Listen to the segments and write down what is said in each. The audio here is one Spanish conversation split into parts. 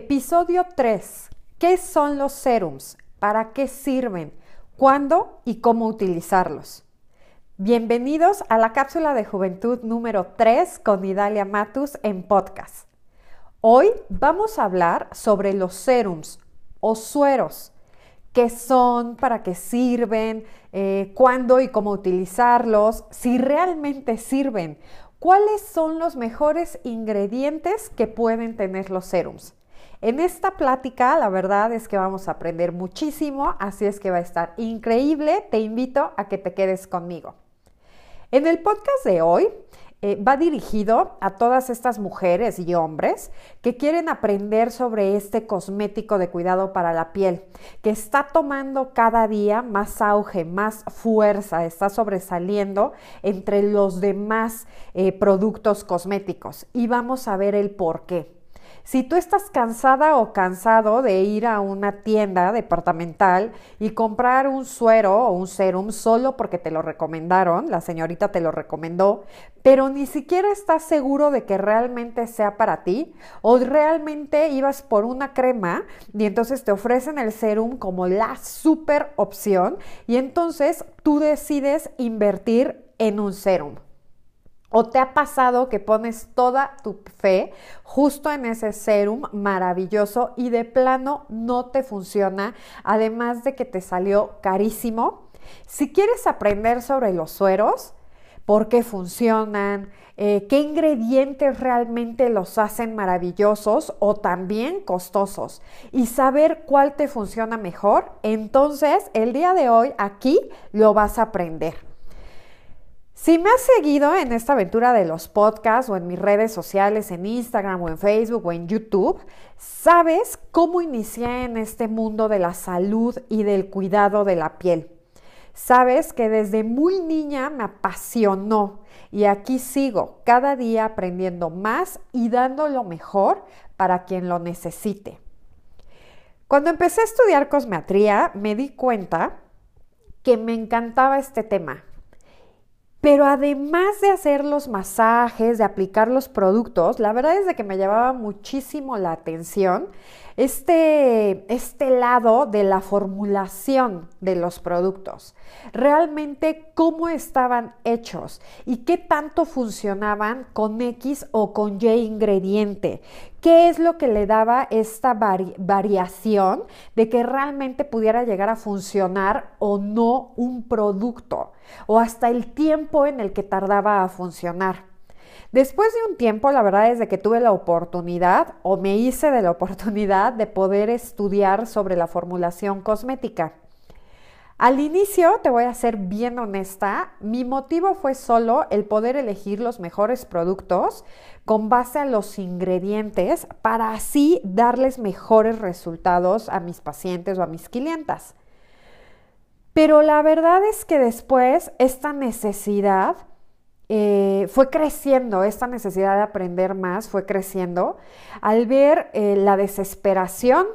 Episodio 3. ¿Qué son los serums? ¿Para qué sirven? ¿Cuándo y cómo utilizarlos? Bienvenidos a la cápsula de juventud número 3 con Idalia Matus en podcast. Hoy vamos a hablar sobre los serums o sueros. ¿Qué son? ¿Para qué sirven? Eh, ¿Cuándo y cómo utilizarlos? Si realmente sirven. ¿Cuáles son los mejores ingredientes que pueden tener los serums? En esta plática, la verdad es que vamos a aprender muchísimo, así es que va a estar increíble. Te invito a que te quedes conmigo. En el podcast de hoy eh, va dirigido a todas estas mujeres y hombres que quieren aprender sobre este cosmético de cuidado para la piel, que está tomando cada día más auge, más fuerza, está sobresaliendo entre los demás eh, productos cosméticos. Y vamos a ver el por qué. Si tú estás cansada o cansado de ir a una tienda departamental y comprar un suero o un serum solo porque te lo recomendaron, la señorita te lo recomendó, pero ni siquiera estás seguro de que realmente sea para ti, o realmente ibas por una crema y entonces te ofrecen el serum como la super opción y entonces tú decides invertir en un serum. ¿O te ha pasado que pones toda tu fe justo en ese serum maravilloso y de plano no te funciona, además de que te salió carísimo? Si quieres aprender sobre los sueros, por qué funcionan, eh, qué ingredientes realmente los hacen maravillosos o también costosos y saber cuál te funciona mejor, entonces el día de hoy aquí lo vas a aprender. Si me has seguido en esta aventura de los podcasts o en mis redes sociales, en Instagram o en Facebook o en YouTube, sabes cómo inicié en este mundo de la salud y del cuidado de la piel. Sabes que desde muy niña me apasionó y aquí sigo cada día aprendiendo más y dando lo mejor para quien lo necesite. Cuando empecé a estudiar cosmetría me di cuenta que me encantaba este tema pero además de hacer los masajes, de aplicar los productos, la verdad es de que me llevaba muchísimo la atención este, este lado de la formulación de los productos. Realmente cómo estaban hechos y qué tanto funcionaban con X o con Y ingrediente. ¿Qué es lo que le daba esta variación de que realmente pudiera llegar a funcionar o no un producto? O hasta el tiempo en el que tardaba a funcionar. Después de un tiempo, la verdad es de que tuve la oportunidad o me hice de la oportunidad de poder estudiar sobre la formulación cosmética. Al inicio, te voy a ser bien honesta, mi motivo fue solo el poder elegir los mejores productos con base a los ingredientes para así darles mejores resultados a mis pacientes o a mis clientas. Pero la verdad es que después esta necesidad eh, fue creciendo, esta necesidad de aprender más fue creciendo. Al ver eh, la desesperación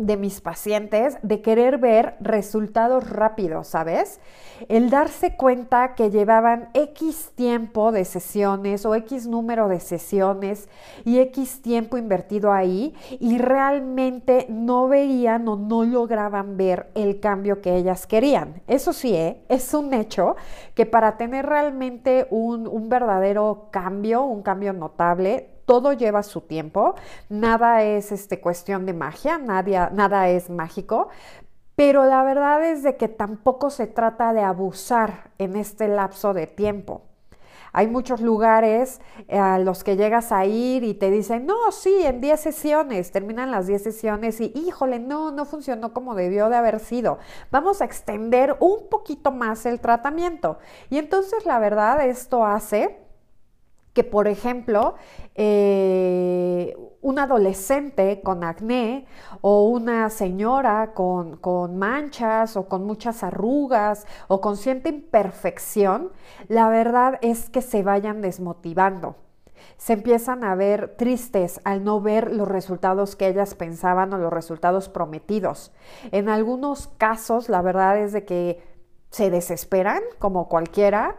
de mis pacientes de querer ver resultados rápidos, ¿sabes? El darse cuenta que llevaban X tiempo de sesiones o X número de sesiones y X tiempo invertido ahí y realmente no veían o no lograban ver el cambio que ellas querían. Eso sí, ¿eh? es un hecho que para tener realmente un, un verdadero cambio, un cambio notable, todo lleva su tiempo, nada es este, cuestión de magia, nada es mágico, pero la verdad es de que tampoco se trata de abusar en este lapso de tiempo. Hay muchos lugares eh, a los que llegas a ir y te dicen, no, sí, en 10 sesiones, terminan las 10 sesiones y, híjole, no, no funcionó como debió de haber sido. Vamos a extender un poquito más el tratamiento. Y entonces la verdad esto hace que, por ejemplo, eh, un adolescente con acné o una señora con, con, manchas o con muchas arrugas o con cierta imperfección, la verdad es que se vayan desmotivando. Se empiezan a ver tristes al no ver los resultados que ellas pensaban o los resultados prometidos. En algunos casos, la verdad es de que se desesperan, como cualquiera,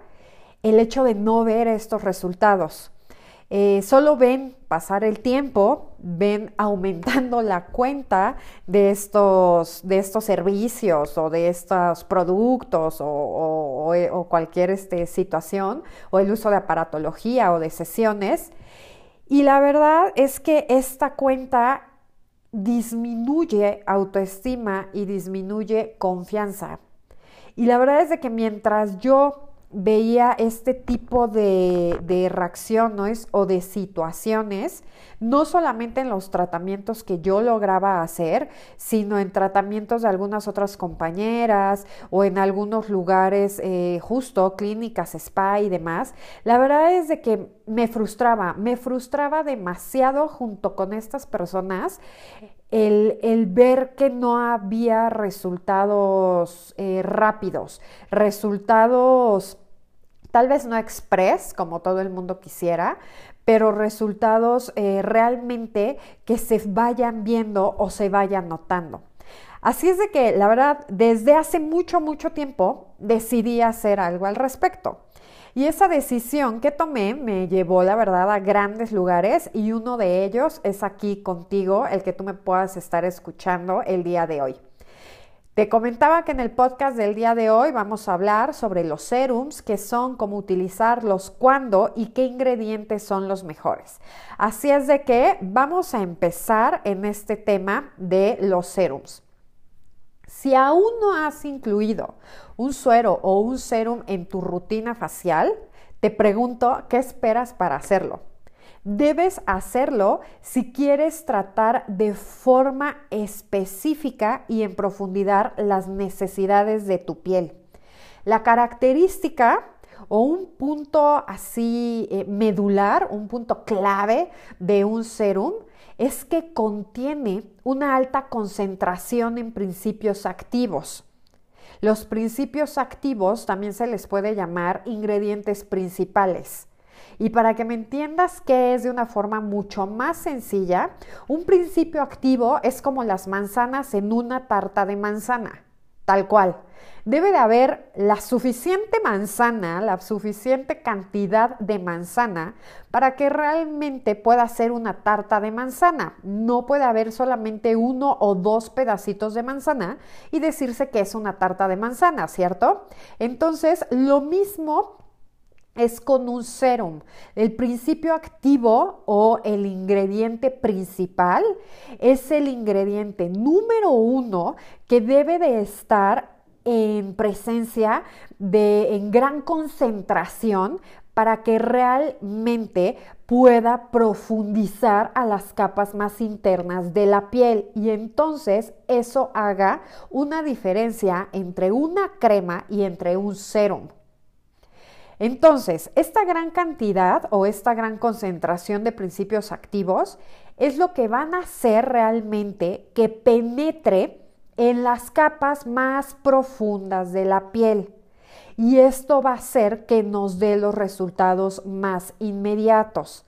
el hecho de no ver estos resultados. eh, solo ven pasar el tiempo, ven aumentando la cuenta de estos, de estos servicios o de estos productos o, cualquier este, situación o el uso de aparatología o de sesiones. Y la verdad es que esta cuenta disminuye autoestima y disminuye confianza. Y la verdad es de que mientras yo veía este tipo de, reacciones o de situaciones, no solamente en los tratamientos que yo lograba hacer, sino en tratamientos de algunas otras compañeras o en algunos lugares, eh, justo clínicas, spa y demás. La verdad es de que me frustraba, me frustraba demasiado junto con estas personas el, el, ver que no había resultados eh, rápidos, resultados tal vez no express como todo el mundo quisiera, pero resultados eh, realmente que se vayan viendo o se vayan notando. Así es de que, la verdad, desde hace mucho, mucho tiempo decidí hacer algo al respecto. Y esa decisión que tomé me llevó, la verdad, a grandes lugares y uno de ellos es aquí contigo, el que tú me puedas estar escuchando el día de hoy. Te comentaba que en el podcast del día de hoy vamos a hablar sobre los serums, qué son, cómo utilizarlos, cuándo y qué ingredientes son los mejores. Así es de que vamos a empezar en este tema de los serums. Si aún no has incluido un suero o un serum en tu rutina facial, te pregunto, ¿qué esperas para hacerlo? Debes hacerlo si quieres tratar de forma específica y en profundidad las necesidades de tu piel. La característica o un punto así eh, medular, un punto clave de un serum es que contiene una alta concentración en principios activos. Los principios activos también se les puede llamar ingredientes principales. Y para que me entiendas qué es de una forma mucho más sencilla, un principio activo es como las manzanas en una tarta de manzana, tal cual. Debe de haber la suficiente manzana, la suficiente cantidad de manzana para que realmente pueda ser una tarta de manzana. No puede haber solamente uno o dos pedacitos de manzana y decirse que es una tarta de manzana, ¿cierto? Entonces, lo mismo es con un serum. El principio activo o el ingrediente principal es el ingrediente número uno que debe de estar en presencia de en gran concentración para que realmente pueda profundizar a las capas más internas de la piel y entonces eso haga una diferencia entre una crema y entre un serum. Entonces, esta gran cantidad o esta gran concentración de principios activos es lo que van a hacer realmente que penetre en las capas más profundas de la piel. Y esto va a hacer que nos dé los resultados más inmediatos.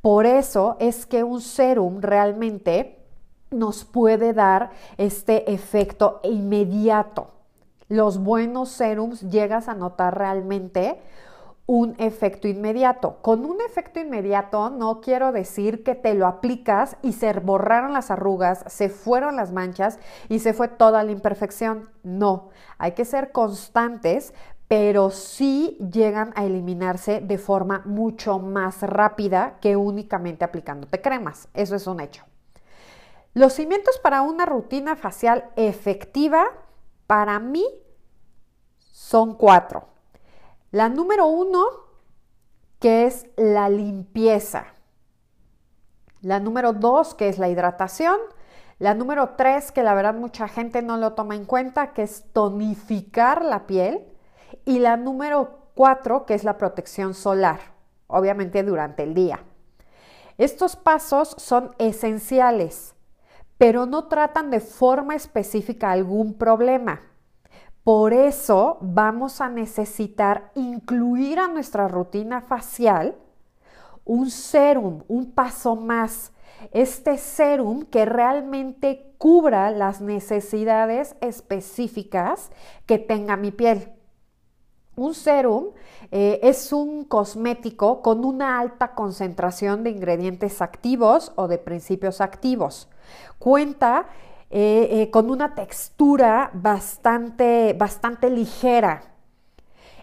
Por eso es que un serum realmente nos puede dar este efecto inmediato. Los buenos serums llegas a notar realmente un efecto inmediato. Con un efecto inmediato no quiero decir que te lo aplicas y se borraron las arrugas, se fueron las manchas y se fue toda la imperfección. No, hay que ser constantes, pero sí llegan a eliminarse de forma mucho más rápida que únicamente aplicándote cremas. Eso es un hecho. Los cimientos para una rutina facial efectiva, para mí, son cuatro. La número uno, que es la limpieza. La número dos, que es la hidratación. La número tres, que la verdad mucha gente no lo toma en cuenta, que es tonificar la piel. Y la número cuatro, que es la protección solar, obviamente durante el día. Estos pasos son esenciales, pero no tratan de forma específica algún problema. Por eso vamos a necesitar incluir a nuestra rutina facial un serum, un paso más. Este serum que realmente cubra las necesidades específicas que tenga mi piel. Un serum eh, es un cosmético con una alta concentración de ingredientes activos o de principios activos. Cuenta eh, eh, con una textura bastante, bastante ligera.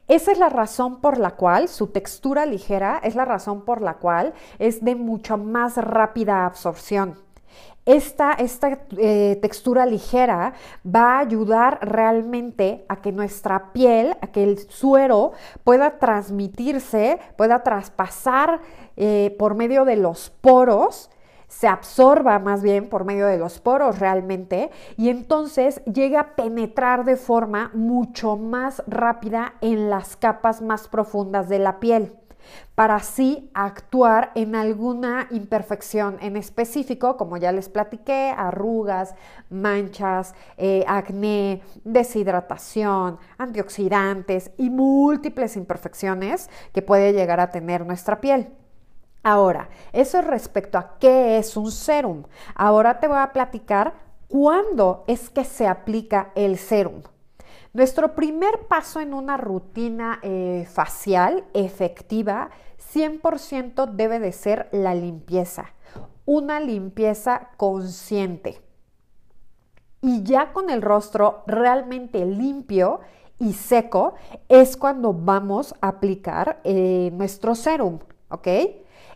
Esa es la razón por la cual su textura ligera es la razón por la cual es de mucho más rápida absorción. Esta, eh, textura ligera va a ayudar realmente a que nuestra piel, a que el suero pueda transmitirse, pueda traspasar por medio de los poros se absorba más bien por medio de los poros realmente y entonces llega a penetrar de forma mucho más rápida en las capas más profundas de la piel para así actuar en alguna imperfección en específico, como ya les platiqué, arrugas, manchas, eh, acné, deshidratación, antioxidantes y múltiples imperfecciones que puede llegar a tener nuestra piel. Ahora, eso es respecto a qué es un serum. Ahora te voy a platicar cuándo es que se aplica el serum. Nuestro primer paso en una rutina eh, facial efectiva 100% debe de ser la limpieza, una limpieza consciente. Y ya con el rostro realmente limpio y seco es cuando vamos a aplicar eh, nuestro serum, ¿ok?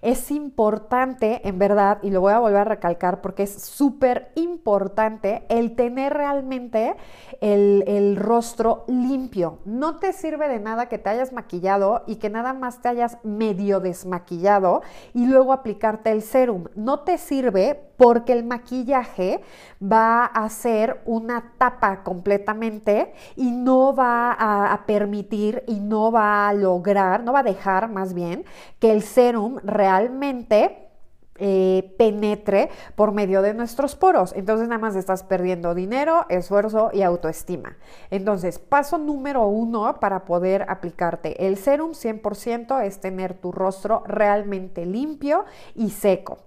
Es importante, en verdad, y lo voy a volver a recalcar porque es súper importante el tener realmente el, rostro limpio. No te sirve de nada que te hayas maquillado y que nada más te hayas medio desmaquillado y luego aplicarte el serum. No te sirve porque el maquillaje va a ser una tapa completamente y no va a, permitir y no va a lograr, no va a dejar más bien que el serum realmente eh, penetre por medio de nuestros poros. Entonces nada más estás perdiendo dinero, esfuerzo y autoestima. Entonces, paso número uno para poder aplicarte el serum 100% es tener tu rostro realmente limpio y seco.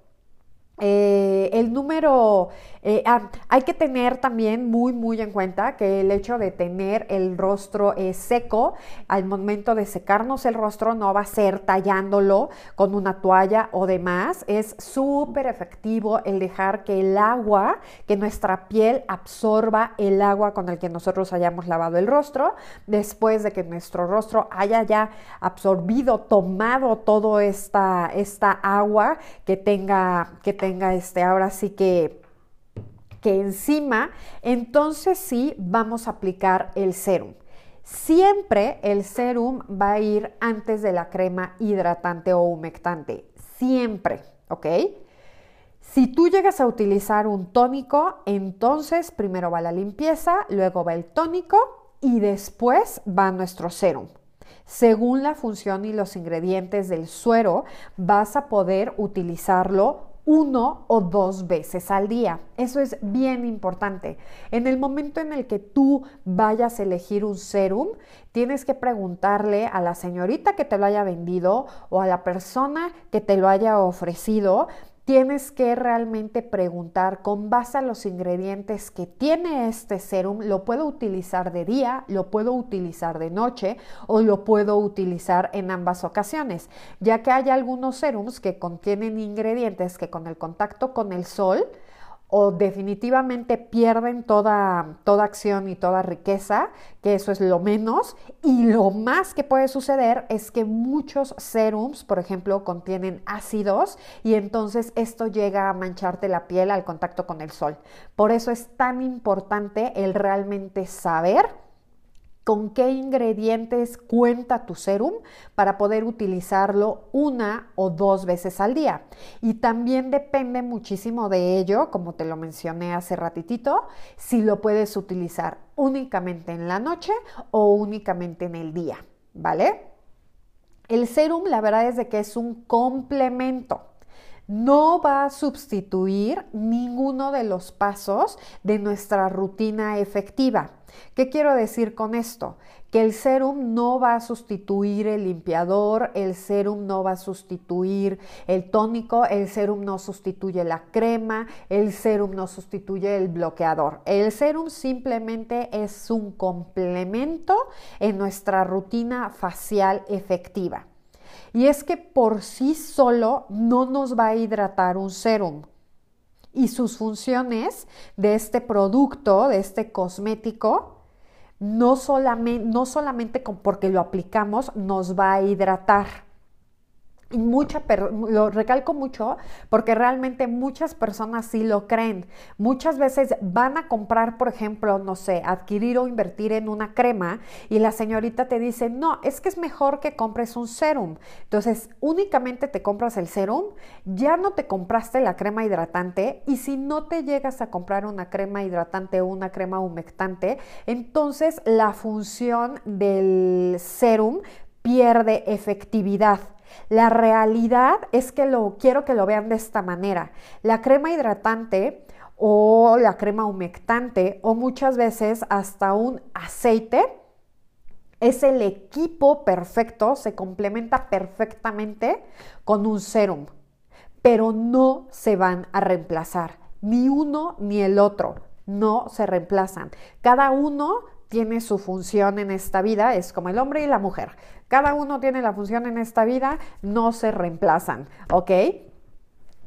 Eh, el número, eh, ah, hay que tener también muy, muy en cuenta que el hecho de tener el rostro eh, seco, al momento de secarnos el rostro no va a ser tallándolo con una toalla o demás. Es súper efectivo el dejar que el agua, que nuestra piel absorba el agua con el que nosotros hayamos lavado el rostro, después de que nuestro rostro haya ya absorbido, tomado toda esta, esta agua que tenga, que tenga tenga este, ahora sí que, que encima, entonces sí vamos a aplicar el serum. Siempre el serum va a ir antes de la crema hidratante o humectante. Siempre, ¿ok? Si tú llegas a utilizar un tónico, entonces primero va la limpieza, luego va el tónico y después va nuestro serum. Según la función y los ingredientes del suero, vas a poder utilizarlo uno o dos veces al día. Eso es bien importante. En el momento en el que tú vayas a elegir un serum, tienes que preguntarle a la señorita que te lo haya vendido o a la persona que te lo haya ofrecido tienes que realmente preguntar con base a los ingredientes que tiene este serum, lo puedo utilizar de día, lo puedo utilizar de noche o lo puedo utilizar en ambas ocasiones, ya que hay algunos serums que contienen ingredientes que con el contacto con el sol, o definitivamente pierden toda, toda acción y toda riqueza, que eso es lo menos, y lo más que puede suceder es que muchos serums, por ejemplo, contienen ácidos y entonces esto llega a mancharte la piel al contacto con el sol. Por eso es tan importante el realmente saber con qué ingredientes cuenta tu serum para poder utilizarlo una o dos veces al día. Y también depende muchísimo de ello, como te lo mencioné hace ratitito, si lo puedes utilizar únicamente en la noche o únicamente en el día, ¿vale? El serum, la verdad es de que es un complemento no va a sustituir ninguno de los pasos de nuestra rutina efectiva. ¿Qué quiero decir con esto? que el serum no va a sustituir el limpiador, el serum no va a sustituir el tónico, el serum no sustituye la crema, el serum no sustituye el bloqueador. El serum simplemente es un complemento en nuestra rutina facial efectiva. Y es que por sí solo no nos va a hidratar un serum. Y sus funciones de este producto, de este cosmético, no solamente, no solamente porque lo aplicamos nos va a hidratar mucha, lo recalco mucho porque realmente muchas personas sí lo creen. Muchas veces van a comprar, por ejemplo, no sé, adquirir o invertir en una crema y la señorita te dice, no, es que es mejor que compres un serum. Entonces, únicamente te compras el serum, ya no te compraste la crema hidratante y si no te llegas a comprar una crema hidratante o una crema humectante, entonces la función del serum pierde efectividad. La realidad es que lo quiero que lo vean de esta manera. La crema hidratante o la crema humectante o muchas veces hasta un aceite es el equipo perfecto, se complementa perfectamente con un serum, pero no se van a reemplazar, ni uno ni el otro, no se reemplazan. Cada uno tiene su función en esta vida, es como el hombre y la mujer. Cada uno tiene la función en esta vida, no se reemplazan, ¿ok?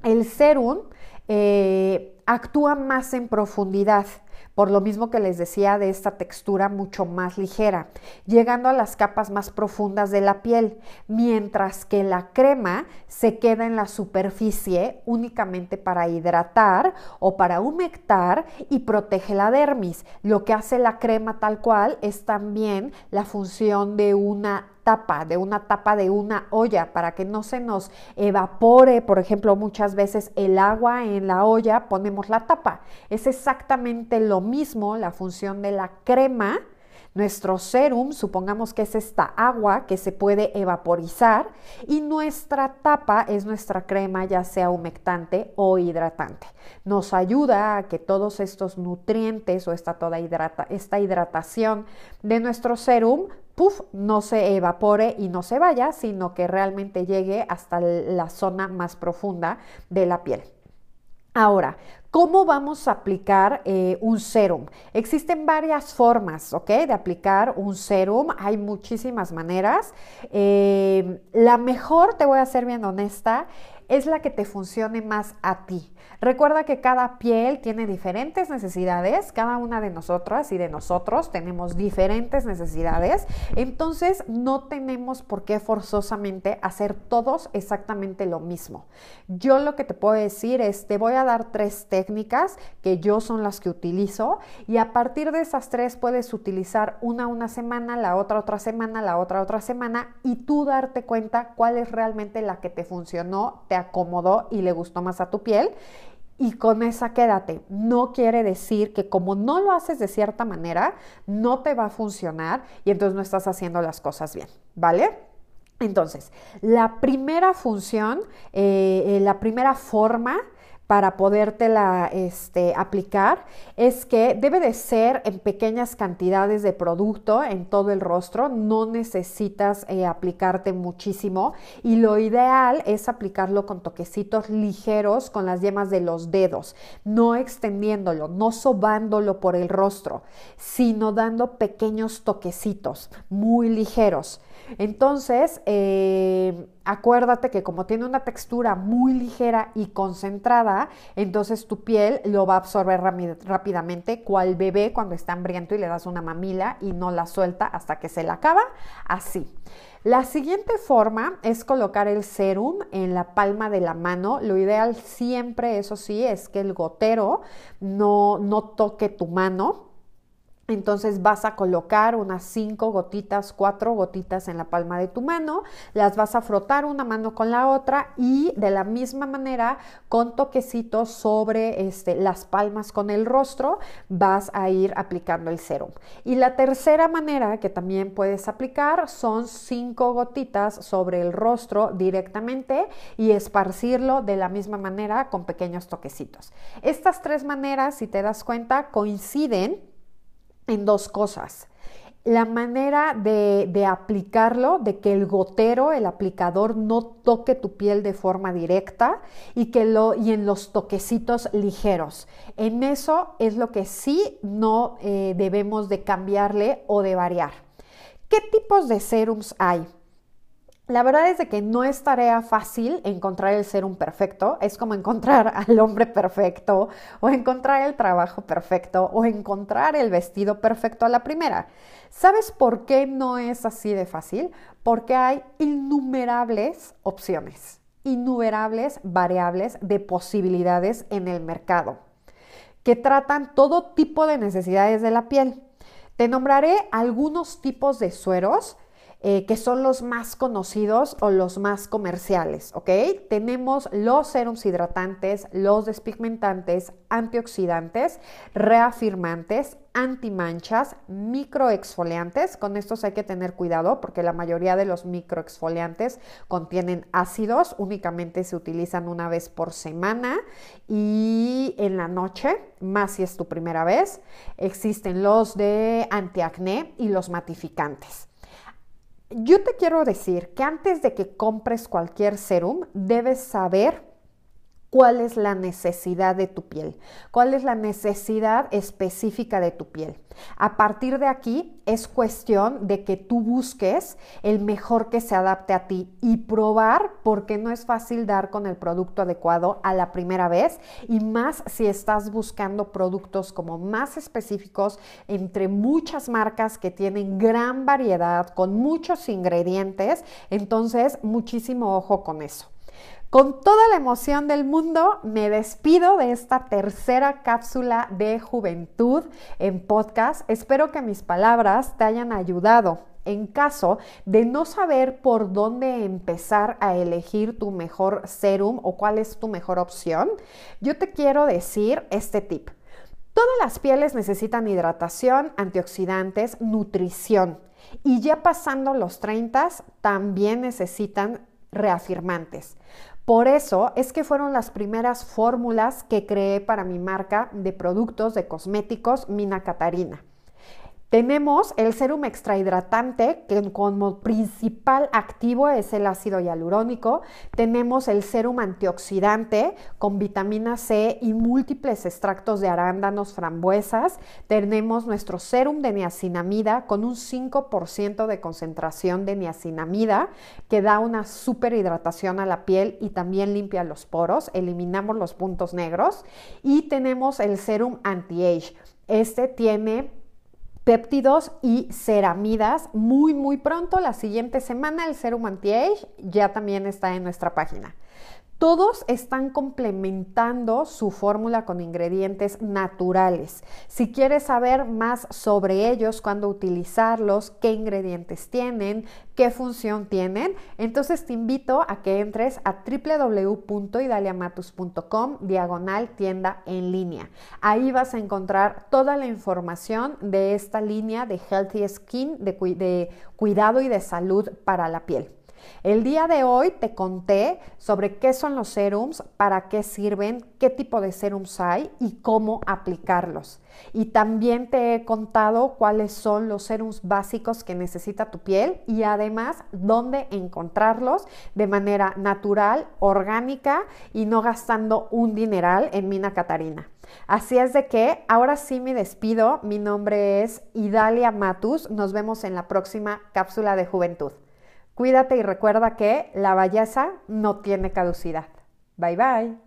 El serum eh, actúa más en profundidad por lo mismo que les decía de esta textura mucho más ligera, llegando a las capas más profundas de la piel, mientras que la crema se queda en la superficie únicamente para hidratar o para humectar y protege la dermis. Lo que hace la crema tal cual es también la función de una tapa, de una tapa de una olla, para que no se nos evapore, por ejemplo, muchas veces el agua en la olla, ponemos la tapa. Es exactamente lo mismo la función de la crema. Nuestro serum, supongamos que es esta agua que se puede evaporizar y nuestra tapa es nuestra crema, ya sea humectante o hidratante. Nos ayuda a que todos estos nutrientes o esta toda esta hidratación de nuestro serum no se evapore y no se vaya, sino que realmente llegue hasta la zona más profunda de la piel. Ahora, ¿cómo vamos a aplicar eh, un serum? Existen varias formas, ¿ok? De aplicar un serum. Hay muchísimas maneras. Eh, la mejor, te voy a ser bien honesta, es la que te funcione más a ti. Recuerda que cada piel tiene diferentes necesidades, cada una de nosotras y de nosotros tenemos diferentes necesidades, entonces no tenemos por qué forzosamente hacer todos exactamente lo mismo. Yo lo que te puedo decir es, te voy a dar tres técnicas que yo son las que utilizo y a partir de esas tres puedes utilizar una una semana, la otra otra semana, la otra otra semana y tú darte cuenta cuál es realmente la que te funcionó, te acomodó y le gustó más a tu piel y con esa quédate. No quiere decir que como no lo haces de cierta manera, no te va a funcionar y entonces no estás haciendo las cosas bien, ¿vale? Entonces, la primera función, eh, eh, la primera forma para podértela este, aplicar es que debe de ser en pequeñas cantidades de producto en todo el rostro, no necesitas eh, aplicarte muchísimo y lo ideal es aplicarlo con toquecitos ligeros con las yemas de los dedos, no extendiéndolo, no sobándolo por el rostro, sino dando pequeños toquecitos muy ligeros. Entonces, eh, acuérdate que como tiene una textura muy ligera y concentrada, entonces tu piel lo va a absorber rápidamente, cual bebé cuando está hambriento y le das una mamila y no la suelta hasta que se la acaba, así. La siguiente forma es colocar el serum en la palma de la mano. Lo ideal siempre, eso sí, es que el gotero no, no toque tu mano entonces vas a colocar unas cinco gotitas, cuatro gotitas en la palma de tu mano, las vas a frotar una mano con la otra y de la misma manera con toquecitos sobre este, las palmas con el rostro vas a ir aplicando el serum. Y la tercera manera que también puedes aplicar son cinco gotitas sobre el rostro directamente y esparcirlo de la misma manera con pequeños toquecitos. Estas tres maneras, si te das cuenta, coinciden en dos cosas. la manera de, aplicarlo, de que el gotero, el aplicador, no toque tu piel de forma directa y, que lo, y en los toquecitos ligeros. En eso es lo que sí no eh, debemos de cambiarle o de variar. ¿Qué tipos de serums hay? La verdad es de que no es tarea fácil encontrar el serum perfecto, es como encontrar al hombre perfecto o encontrar el trabajo perfecto o encontrar el vestido perfecto a la primera. ¿Sabes por qué no es así de fácil? Porque hay innumerables opciones, innumerables variables de posibilidades en el mercado que tratan todo tipo de necesidades de la piel. Te nombraré algunos tipos de sueros eh, que son los más conocidos o los más comerciales, ¿ok? Tenemos los serums hidratantes, los despigmentantes, antioxidantes, reafirmantes, antimanchas, microexfoliantes. Con estos hay que tener cuidado porque la mayoría de los microexfoliantes contienen ácidos, únicamente se utilizan una vez por semana y en la noche, más si es tu primera vez. Existen los de antiacné y los matificantes. Yo te quiero decir que antes de que compres cualquier serum, debes saber cuál es la necesidad de tu piel, cuál es la necesidad específica de tu piel. A partir de aquí es cuestión de que tú busques el mejor que se adapte a ti y probar porque no es fácil dar con el producto adecuado a la primera vez y más si estás buscando productos como más específicos entre muchas marcas que tienen gran variedad con muchos ingredientes, entonces muchísimo ojo con eso. Con toda la emoción del mundo, me despido de esta tercera cápsula de juventud en podcast. Espero que mis palabras te hayan ayudado en caso de no saber por dónde empezar a elegir tu mejor serum o cuál es tu mejor opción, yo te quiero decir este tip. Todas las pieles necesitan hidratación, antioxidantes, nutrición. Y ya pasando los 30, también necesitan reafirmantes. Por eso es que fueron las primeras fórmulas que creé para mi marca de productos de cosméticos Mina Catarina. Tenemos el serum extrahidratante, que como principal activo es el ácido hialurónico. Tenemos el serum antioxidante con vitamina C y múltiples extractos de arándanos, frambuesas. Tenemos nuestro serum de niacinamida con un 5% de concentración de niacinamida que da una super hidratación a la piel y también limpia los poros. Eliminamos los puntos negros. Y tenemos el serum anti-age. Este tiene péptidos y ceramidas muy muy pronto. La siguiente semana el Serum Anti-Age ya también está en nuestra página. Todos están complementando su fórmula con ingredientes naturales. Si quieres saber más sobre ellos, cuándo utilizarlos, qué ingredientes tienen, qué función tienen, entonces te invito a que entres a www.idaliamatus.com diagonal tienda en línea. Ahí vas a encontrar toda la información de esta línea de Healthy Skin, de, de cuidado y de salud para la piel. El día de hoy te conté sobre qué son los serums, para qué sirven, qué tipo de serums hay y cómo aplicarlos. Y también te he contado cuáles son los serums básicos que necesita tu piel y además dónde encontrarlos de manera natural, orgánica y no gastando un dineral en Mina Catarina. Así es de que ahora sí me despido. Mi nombre es Idalia Matus. Nos vemos en la próxima cápsula de juventud. Cuídate y recuerda que la belleza no tiene caducidad. Bye bye.